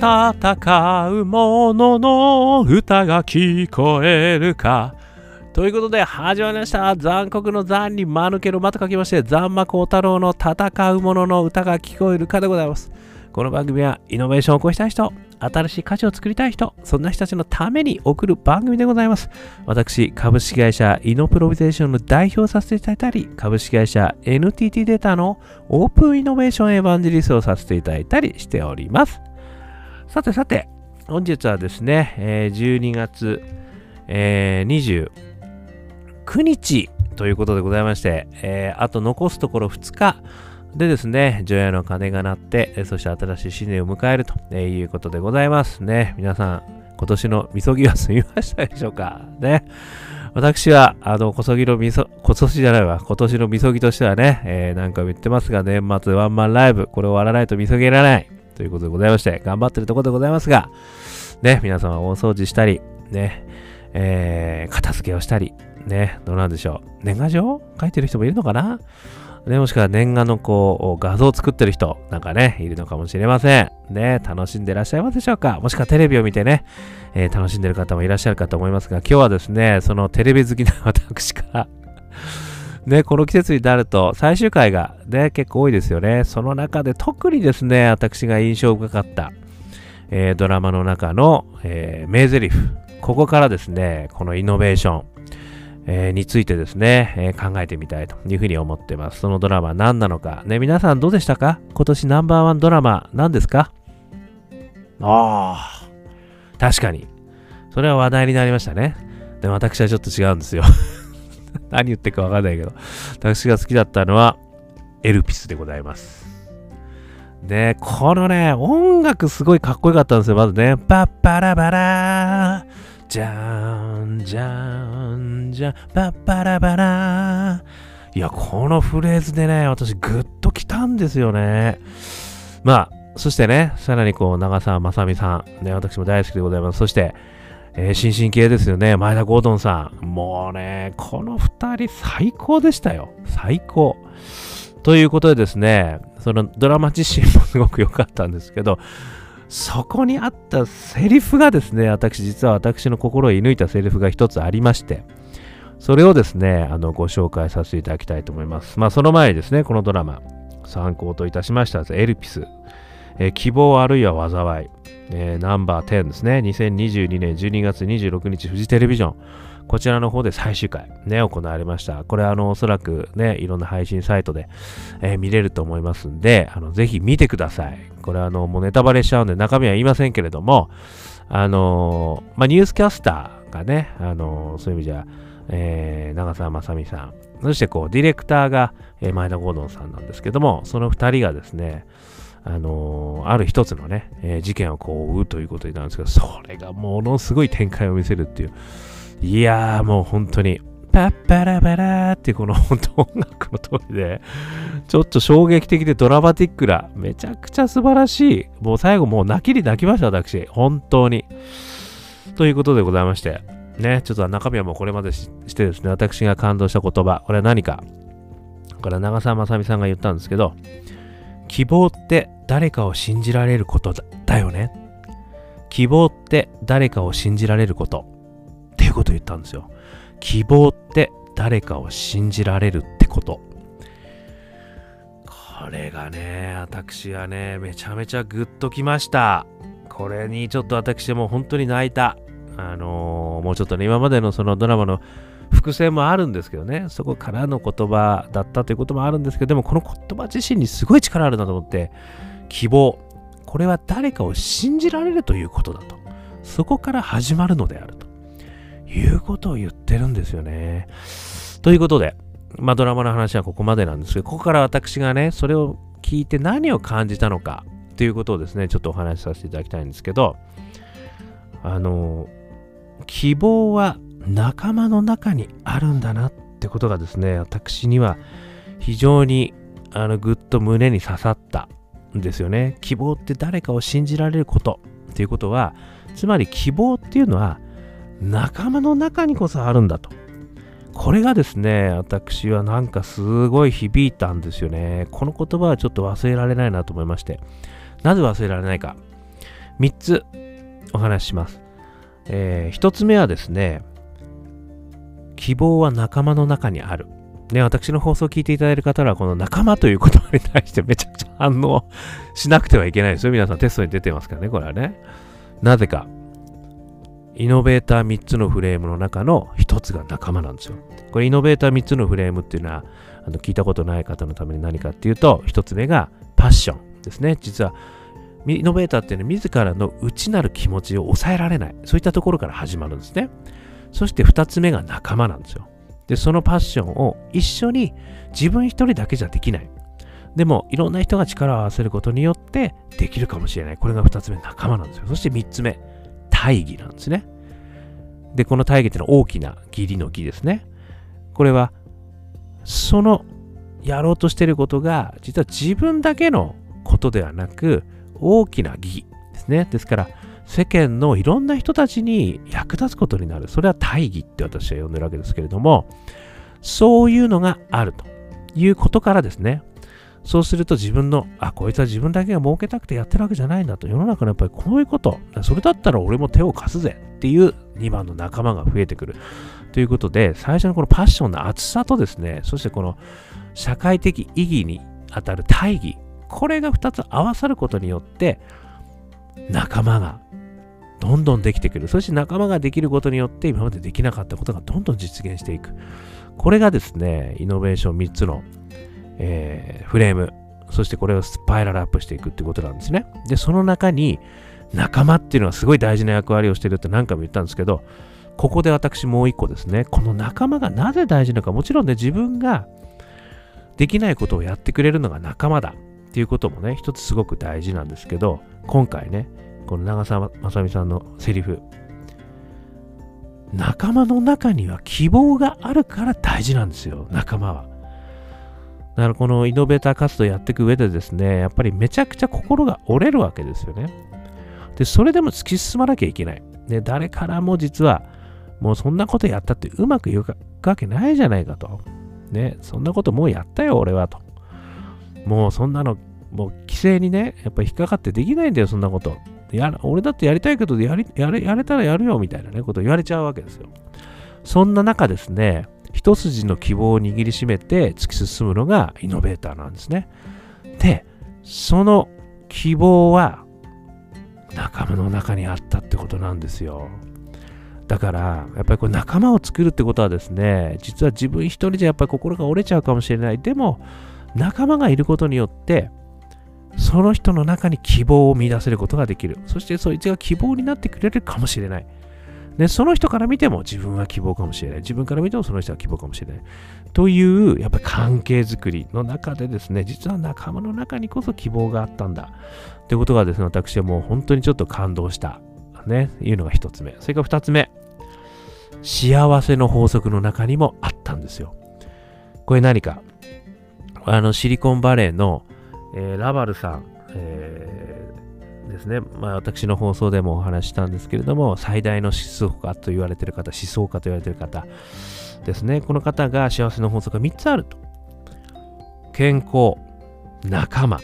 戦う者の歌が聞こえるか。ということで始まりました。残酷の残に間抜けの間と書きまして、残魔高太郎の戦う者の歌が聞こえるかでございます。この番組はイノベーションを起こしたい人、新しい価値を作りたい人、そんな人たちのために送る番組でございます。私、株式会社イノプロビゼーションの代表させていただいたり、株式会社 NTT データのオープンイノベーションエヴァンジリストをさせていただいたりしております。さてさて、本日はですね、えー12月、えー29日ということでございまして、えーあと残すところ2日でですね、除夜の鐘が鳴って、そして新しい新年を迎えるということでございますね。皆さん、今年のみそぎは済みましたでしょうか？ね。私は、あの、こそぎのみそ、今年じゃないわ、今年のみそぎとしてはね、えーなんか言ってますが、年末ワンマンライブ、これを終わらないとみそぎらない。ということでございまして、頑張ってるところでございますが、ね、皆様大掃除したり、ね、えー片付けをしたり、ね、どうなんでしょう。年賀状書いてる人もいるのかな？ね、もしくは年賀のこう、画像を作ってる人なんかね、いるのかもしれません。ね、楽しんでいらっしゃいますでしょうか？もしくはテレビを見てね、えー楽しんでる方もいらっしゃるかと思いますが、今日はですね、そのテレビ好きな私から、ね、この季節になると最終回がね、結構多いですよね。その中で特にですね、私が印象深かった、えードラマの中の、えー名台詞。ここからですね、このイノベーション、えーについてですね、えー考えてみたいというふうに思っています。そのドラマは何なのか。ね、皆さんどうでしたか？今年ナンバーワンドラマ何ですか？ああ、確かに。それは話題になりましたね。でも私はちょっと違うんですよ。何言ってるかわかんないけど。私が好きだったのは、エルピスでございます。で、このね、音楽すごいかっこよかったんですよ。まずね、パッパラバラじゃーん、じゃーん、じゃん、パッパラバラいや、このフレーズでね、私グッときたんですよね。まあ、そしてね、さらにこう、長澤まさみさん、ね、私も大好きでございます。そして、えー新進系ですよね、前田ゴードンさん。もうね、この二人最高でしたよ。最高。ということでですね、そのドラマ自身もすごく良かったんですけど、そこにあったセリフがですね、私、実は私の心を射抜いたセリフが一つありまして、それをですね、あの、ご紹介させていただきたいと思います。まあ、その前にですね、このドラマ、参考といたしました、エルピス、え希望あるいは災い、えナンバー10ですね、2022年12月26日、フジテレビジョン、こちらの方で最終回、ね、行われました。これ、あの、おそらくね、いろんな配信サイトで、えー見れると思いますんで、あの、ぜひ見てください。これ、あの、もうネタバレしちゃうんで、中身は言いませんけれども、あのーまあ、ニュースキャスターがね、あのーそういう意味じゃ、えー長澤まさみさん、そしてこう、ディレクターが、え前田ゴードンさんなんですけども、その二人がですね、あのある一つのね、えー事件をこう追うということになるんですけど、それがものすごい展開を見せるっていう。いやーもう本当に、パッパラバラーってこの本当音楽の通りで、ちょっと衝撃的でドラマティックな、めちゃくちゃ素晴らしい。もう最後もう泣きに泣きました、私。本当に。ということでございまして、ね、ちょっと中身はもうこれまでししてですね、私が感動した言葉、これは何か。これは長澤まさみさんが言ったんですけど、希望って誰かを信じられることだよね。希望って誰かを信じられること。っていうことを言ったんですよ。希望って誰かを信じられるってこと。これがね、私はね、めちゃめちゃグッときました。これにちょっと私も本当に泣いた。あのーもうちょっとね、今までのそのドラマの伏線もあるんですけどね、そこからの言葉だったということもあるんですけど、でもこの言葉自身にすごい力あるなと思って、希望。これは誰かを信じられるということだと。そこから始まるのであると。いうことを言ってるんですよね。ということで、まあドラマの話はここまでなんですけど、ここから私がね、それを聞いて何を感じたのかということをですね、ちょっとお話しさせていただきたいんですけど、あの、希望は仲間の中にあるんだなってことがですね、私には非常にあのぐっと胸に刺さったんですよね。希望って誰かを信じられることっていうことは、つまり希望っていうのは仲間の中にこそあるんだと。これがですね、私はなんかすごい響いたんですよね。この言葉はちょっと忘れられないなと思いまして。なぜ忘れられないか。3つお話しします。えー、1つ目はですね、希望は仲間の中にある。ね、私の放送を聞いていただいる方は、この仲間という言葉に対してめちゃくちゃ反応しなくてはいけないですよ。皆さんテストに出てますからね、これはね。なぜか。イノベーター3つのフレームの中の1つが仲間なんですよ。これイノベーター3つのフレームっていうのは、あの聞いたことない方のために何かっていうと、1つ目がパッションですね。実は、イノベーターっていうのは自らの内なる気持ちを抑えられない。そういったところから始まるんですね。そして2つ目が仲間なんですよ。で、そのパッションを一緒に自分一人だけじゃできない。でも、いろんな人が力を合わせることによってできるかもしれない。これが2つ目、仲間なんですよ。そして3つ目、大義なんですね。で、この大義ってのは大きな義理の義ですね。これは、そのやろうとしていることが、実は自分だけのことではなく、大きな義ですね。ですから、世間のいろんな人たちに役立つことになる。それは大義って私は呼んでるわけですけれども、そういうのがあるということからですね、そうすると自分の、あ、こいつは自分だけが儲けたくてやってるわけじゃないんだと。世の中のやっぱりこういうこと。それだったら俺も手を貸すぜっていう2番の仲間が増えてくる。ということで、最初のこのパッションの厚さとですね、そしてこの社会的意義にあたる大義、これが2つ合わさることによって、仲間がどんどんできてくる。そして仲間ができることによって今までできなかったことがどんどん実現していく。これがですね、イノベーション3つのえー、フレーム、そしてこれをスパイラルアップしていくってことなんですね。で、その中に仲間っていうのはすごい大事な役割をしてるって何回も言ったんですけど、ここで私もう一個ですね、この仲間がなぜ大事なのか、もちろんね、自分ができないことをやってくれるのが仲間だっていうこともね、一つすごく大事なんですけど、今回ね、この長澤まさみさんのセリフ、仲間の中には希望があるから大事なんですよ、仲間は。だからこのイノベーター活動やっていく上でですね、やっぱりめちゃくちゃ心が折れるわけですよね。で、それでも突き進まなきゃいけない。で、誰からも実は、もうそんなことやったってうまくいくわけないじゃないかと。ね、そんなこともうやったよ、俺はと。もうそんなの、もう規制にね、やっぱり引っかかってできないんだよ、そんなこと。や俺だってやりたいけどやりやれ、やれたらやるよ、みたいなね、ことを言われちゃうわけですよ。そんな中ですね、一筋の希望を握りしめて突き進むのがイノベーターなんですね。で、その希望は仲間の中にあったってことなんですよ。だから、やっぱりこれ仲間を作るってことはですね、実は自分一人じゃやっぱり心が折れちゃうかもしれない。でも、仲間がいることによって、その人の中に希望を見出せることができる。そしてそいつが希望になってくれるかもしれない。で、その人から見ても自分は希望かもしれない。自分から見てもその人は希望かもしれない。という、やっぱり関係づくりの中でですね、実は仲間の中にこそ希望があったんだ。ということがですね、私はもう本当にちょっと感動した。ね、いうのが一つ目。それから二つ目。幸せの法則の中にもあったんですよ。これ何かあの、シリコンバレーの、えー、ラバルさん、えですね、まあ、私の放送でもお話したんですけれども、最大の思想家と言われている方、思想家と言われている方ですね、この方が幸せの法則が3つあると。健康、仲間、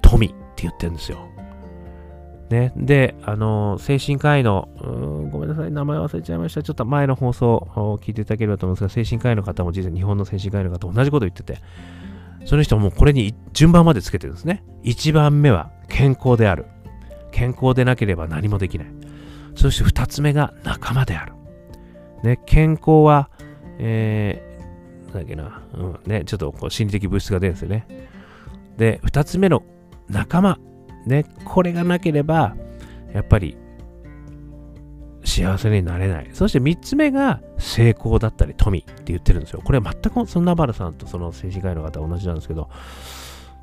富って言ってるんですよ。ね、で、あの、精神科医の、ごめんなさい、名前忘れちゃいました。ちょっと前の放送を聞いていただければと思うんですが、精神科医の方も実は日本の精神科医の方と同じこと言ってて、その人もこれに順番までつけてるんですね。1番目は健康である。健康でなければ何もできない。そして二つ目が仲間である。ね、健康は、えー、なんだっけな、うんね、ちょっとこう心理的物質が出るんですよね。で、二つ目の仲間。ね、これがなければ、やっぱり幸せになれない。そして三つ目が成功だったり富って言ってるんですよ。これは全くそのナバルさんとその精神科医の方は同じなんですけど、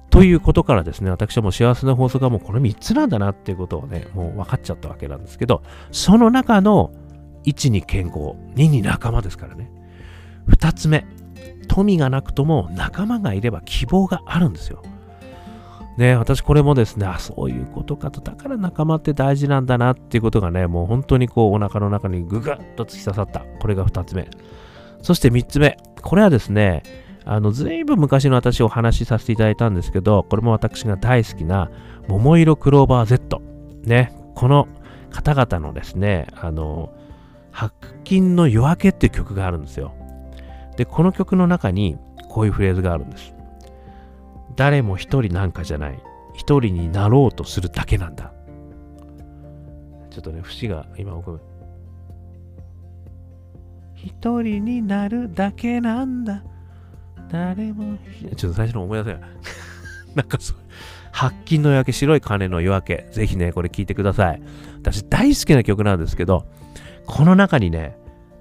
ということからですね、私はもう幸せな法則はもうこの3つなんだなっていうことをね、もう分かっちゃったわけなんですけど、その中の1に健康、2に仲間ですからね。2つ目、富がなくとも仲間がいれば希望があるんですよ。ね、私これもですね、あ、そういうことかと、だから仲間って大事なんだなっていうことがね、もう本当にこうお腹の中にぐぐっと突き刺さった。これが2つ目。そして3つ目。これはですね、あの、ずいぶん昔の私お話しさせていただいたんですけど、これも私が大好きな、桃色クローバー Z。ね。この方々のですね、あの、白金の夜明けっていう曲があるんですよ。で、この曲の中にこういうフレーズがあるんです。誰も一人なんかじゃない。一人になろうとするだけなんだ。ちょっとね、節が今僕、一人になるだけなんだ。誰も、ちょっと最初の思い出せない。なんかそう、白金の夜明け、白い鐘の夜明け。ぜひね、これ聞いてください。私大好きな曲なんですけど、この中にね、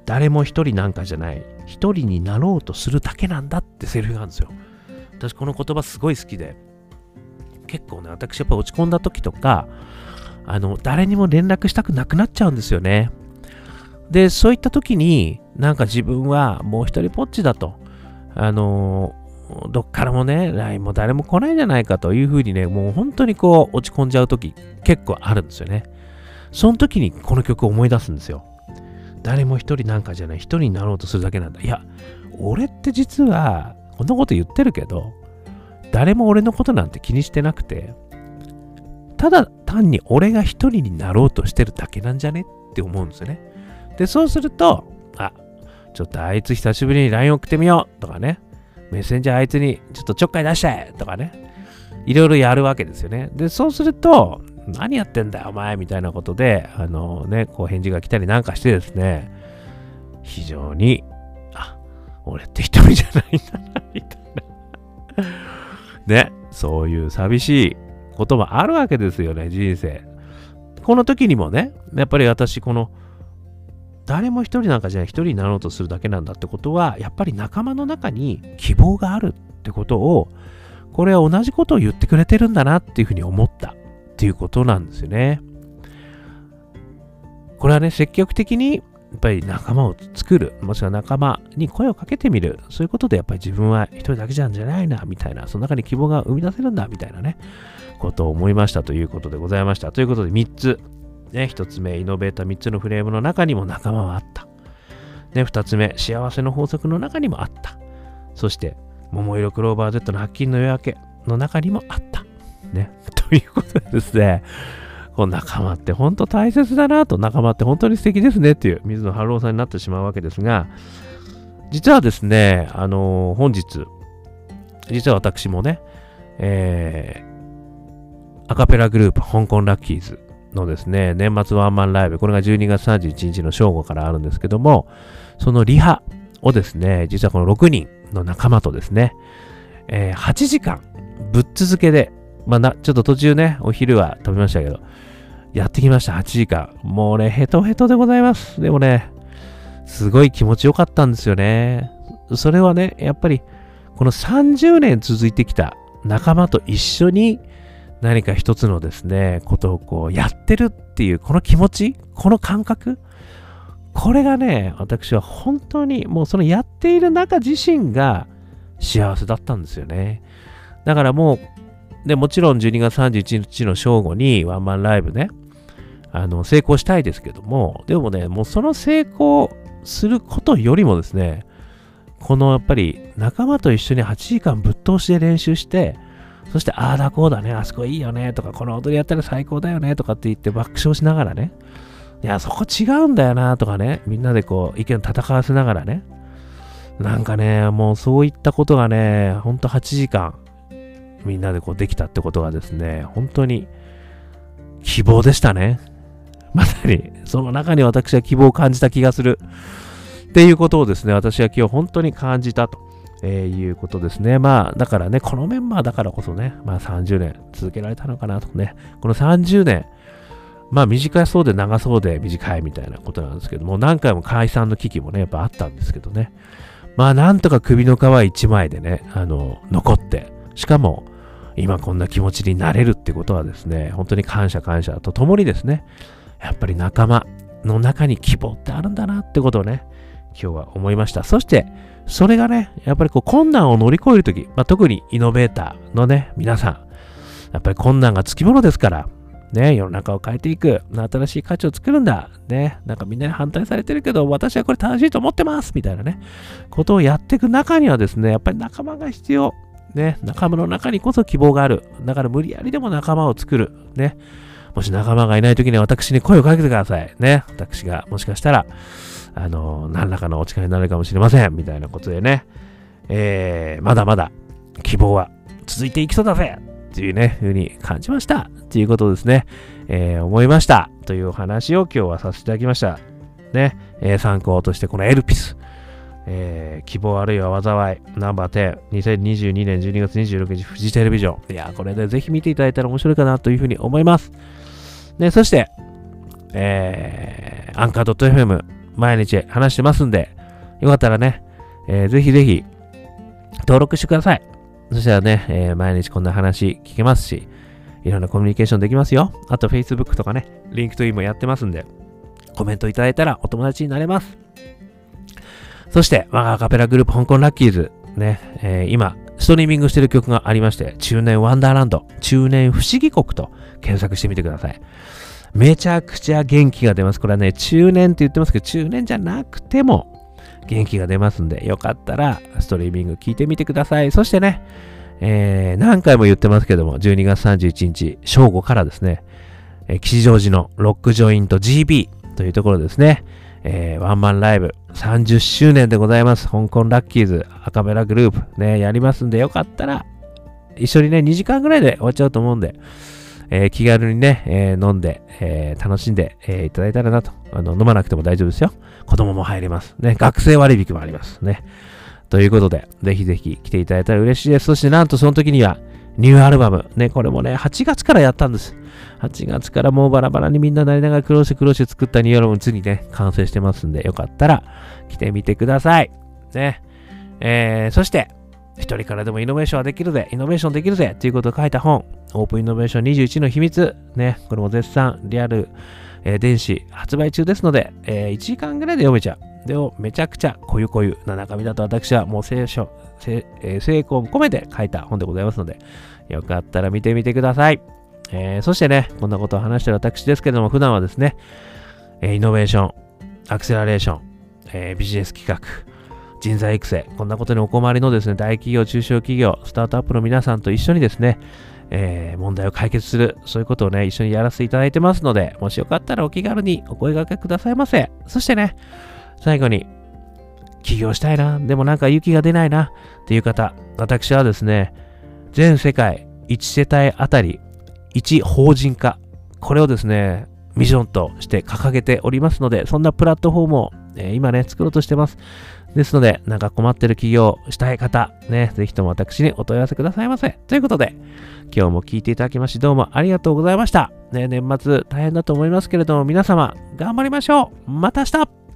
誰も一人なんかじゃない。一人になろうとするだけなんだってセリフがあるんですよ。私この言葉すごい好きで、結構ね、私やっぱ落ち込んだ時とか、あの、誰にも連絡したくなくなっちゃうんですよね。で、そういった時に、なんか自分はもう一人ぽっちだと。あのどっからもね、LINE も誰も来ないじゃないかというふうにね、もう本当にこう落ち込んじゃう時結構あるんですよね。その時にこの曲を思い出すんですよ。誰も一人なんかじゃない、一人になろうとするだけなんだ。いや、俺って実は、こんなこと言ってるけど、誰も俺のことなんて気にしてなくて、ただ単に俺が一人になろうとしてるだけなんじゃねって思うんですよね。で、そうすると、あ、ちょっとあいつ久しぶりに LINE 送ってみようとかね、メッセンジャーあいつにちょっとちょっかい出しちゃえとかね、いろいろやるわけですよね。で、そうすると、何やってんだよお前みたいなことで、あのね、こう返事が来たりなんかしてですね、非常に、俺って一人じゃないんだな、みたいな。ね、そういう寂しいこともあるわけですよね、人生。この時にもね、やっぱり私、この、誰も一人なんかじゃない一人になろうとするだけなんだってことは、やっぱり仲間の中に希望があるってことを、これは同じことを言ってくれてるんだなっていうふうに思ったっていうことなんですよね。これはね、積極的にやっぱり仲間を作る、もしくは仲間に声をかけてみる、そういうことでやっぱり自分は一人だけじゃんじゃないな、みたいな、その中に希望が生み出せるんだ、みたいなね、ことを思いましたということでございました。ということで3つ、ね、1つ目、イノベーター3つのフレームの中にも仲間はあった。ね、2つ目、幸せの法則の中にもあった。そして、桃色クローバー Z の発金の夜明けの中にもあった。ね。ということでですね、この仲間って本当大切だなと、仲間って本当に素敵ですねっていう水野晴郎さんになってしまうわけですが、実はですね、あのー、本日、実は私もね、えー、アカペラグループ、香港ラッキーズのですね、年末ワンマンライブ、これが12月31日の正午からあるんですけども、そのリハをですね、実はこの6人の仲間とですね、えー、8時間ぶっ続けでまあな、ちょっと途中ね、お昼は食べましたけど、やってきました、8時間。もうね、ヘトヘトでございます。でもね、すごい気持ちよかったんですよね。それはね、やっぱり、この30年続いてきた仲間と一緒に何か一つのですね、ことをこうやってるっていう、この気持ち、この感覚、これがね、私は本当にもうそのやっている中自身が幸せだったんですよね。だからもうで、もちろん12月31日の正午にワンマンライブね、あの、成功したいですけども、でもね、もうその成功することよりもですね、このやっぱり仲間と一緒に8時間ぶっ通しで練習して、そしてああだこうだね、あそこいいよねとか、この踊りやったら最高だよねとかって言って爆笑しながらね、いや、そこ違うんだよなとかね、みんなでこう意見戦わせながらね、なんかね、もうそういったことがね、ほんと8時間、みんなでこうできたってことがですね、本当に希望でしたね。まさに、その中に私は希望を感じた気がする。っていうことをですね、私は今日本当に感じたと、えー、いうことですね。まあ、だからね、このメンバーだからこそね、まあ30年続けられたのかなとね、この30年、まあ短そうで長そうで短いみたいなことなんですけども、何回も解散の危機もね、やっぱあったんですけどね。まあなんとか首の皮一枚でね、あの、残って、しかも、今こんな気持ちになれるってことはですね、本当に感謝感謝とともにですね、やっぱり仲間の中に希望ってあるんだなってことをね、今日は思いました。そして、それがね、やっぱりこう困難を乗り越えるとき、まあ、特にイノベーターのね、皆さん、やっぱり困難がつきものですから、ね、世の中を変えていく、新しい価値を作るんだ、ね、なんかみんなに反対されてるけど、私はこれ正しいと思ってます、みたいなね、ことをやっていく中にはですね、やっぱり仲間が必要。ね、仲間の中にこそ希望がある。だから無理やりでも仲間を作る。ね。もし仲間がいない時には私に声をかけてください。ね。私がもしかしたら、あの、何らかのお力になるかもしれません。みたいなことでね。えー、まだまだ希望は続いていきそうだぜっていうね、風に感じました。っていうことですね、えー、思いました。というお話を今日はさせていただきました。ね、えー、参考としてこのエルピス。えー、希望あるいは災い、ナンバー10、2022年12月26日、フジテレビジョン。いや、これでぜひ見ていただいたら面白いかなというふうに思います。ね、そして、えー、アンカー .fm、毎日話してますんで、よかったらね、えー、ぜひぜひ、登録してください。そしたらね、えー、毎日こんな話聞けますし、いろんなコミュニケーションできますよ。あと Facebook とかね、LinkedIn もやってますんで、コメントいただいたらお友達になれます。そして、我がアカペラグループ香港ラッキーズ、ね、えー、今、ストリーミングしてる曲がありまして、中年ワンダーランド、中年不思議国と検索してみてください。めちゃくちゃ元気が出ます。これはね、中年って言ってますけど、中年じゃなくても元気が出ますんで、よかったらストリーミング聞いてみてください。そしてね、えー、何回も言ってますけども、12月31日、正午からですね、えー、吉祥寺のロックジョイント GB というところですね、えー、ワンマンライブ30周年でございます。香港ラッキーズアカメラグループね、やりますんでよかったら一緒にね、2時間ぐらいで終わっちゃうと思うんで、えー、気軽にね、えー、飲んで、えー、楽しんで、えいただいたらなと。あの、飲まなくても大丈夫ですよ。子供も入れます。ね、学生割引もありますね。ということで、ぜひぜひ来ていただいたら嬉しいです。そしてなんとその時には、ニューアルバム。ね、これもね、8月からやったんです。8月からもうバラバラにみんななりながら苦労して苦労して作ったニューアルバム次ね、完成してますんで、よかったら来てみてください。ね。えー、そして、一人からでもイノベーションはできるぜ、イノベーションできるぜということを書いた本、オープンイノベーション21の秘密。ね、これも絶賛、リアル、えー、電子発売中ですので、えー、1時間ぐらいで読めちゃう。でも、めちゃくちゃこゆこゆな中身だと私はもう聖書、成功込めて書いた本でございますので、よかったら見てみてください。えー、そしてね、こんなことを話してる私ですけども、普段はですね、えー、イノベーション、アクセラレーション、えー、ビジネス企画、人材育成、こんなことにお困りのですね、大企業、中小企業、スタートアップの皆さんと一緒にですね、えー、問題を解決する、そういうことをね、一緒にやらせていただいてますので、もしよかったらお気軽にお声掛けくださいませ。そしてね、最後に、起業したいな、でもなんか勇気が出ないな、っていう方、私はですね、全世界1世帯あたり1法人化、これをですね、ミッションとして掲げておりますので、そんなプラットフォームを、えー、今ね、作ろうとしてます。ですので、なんか困ってる企業したい方、ね、ぜひとも私にお問い合わせくださいませ。ということで、今日も聞いていただきましてどうもありがとうございました。ね、年末大変だと思いますけれども、皆様、頑張りましょうまた明日